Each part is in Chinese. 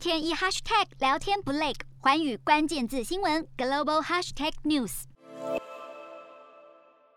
天一 hashtag 聊天不累，环宇关键字新闻 global hashtag news。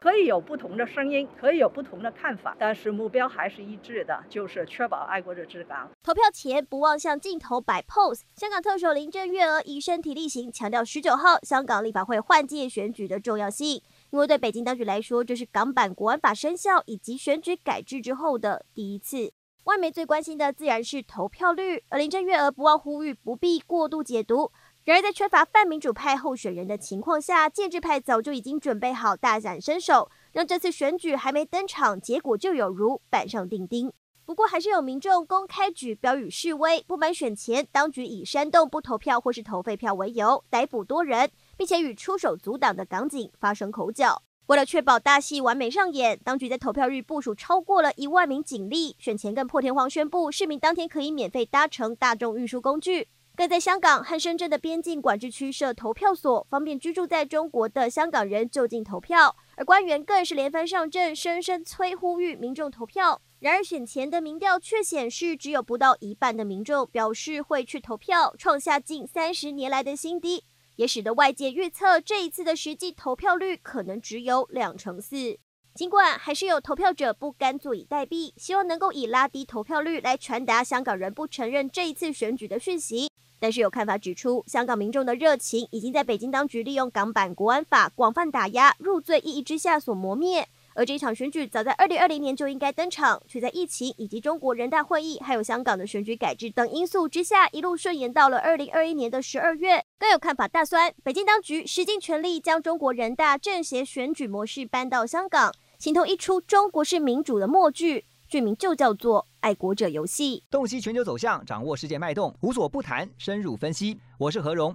可以有不同的声音，可以有不同的看法，但是目标还是一致的，就是确保爱国者治港。投票前不忘向镜头摆 pose。香港特首林郑月娥以身体力行，强调十九号香港立法会换届选举的重要性，因为对北京当局来说，这是港版国安法生效以及选举改制之后的第一次。外媒最关心的自然是投票率，而林郑月娥不忘呼吁不必过度解读。然而，在缺乏泛民主派候选人的情况下，建制派早就已经准备好大展身手，让这次选举还没登场，结果就有如板上钉钉。不过，还是有民众公开举标语示威，不满选前当局以煽动不投票或是投废票为由逮捕多人，并且与出手阻挡的港警发生口角。为了确保大戏完美上演，当局在投票日部署超过了一万名警力，选前更破天荒宣布，市民当天可以免费搭乘大众运输工具。更在香港和深圳的边境管制区设投票所，方便居住在中国的香港人就近投票。而官员更是连番上阵，声声催呼吁民众投票。然而选前的民调却显示，只有不到一半的民众表示会去投票，创下近三十年来的新低，也使得外界预测这一次的实际投票率可能只有两成四。尽管还是有投票者不甘坐以待毙，希望能够以拉低投票率来传达香港人不承认这一次选举的讯息。但是有看法指出，香港民众的热情已经在北京当局利用港版国安法广泛打压、入罪意义之下所磨灭。而这一场选举早在二零二零年就应该登场，却在疫情以及中国人大会议还有香港的选举改制等因素之下，一路顺延到了二零二一年的十二月。更有看法大酸，北京当局使尽全力将中国人大政协选举模式搬到香港，形同一出中国式民主的默剧。剧名就叫做《爱国者游戏》，洞悉全球走向，掌握世界脉动，无所不谈，深入分析。我是何荣，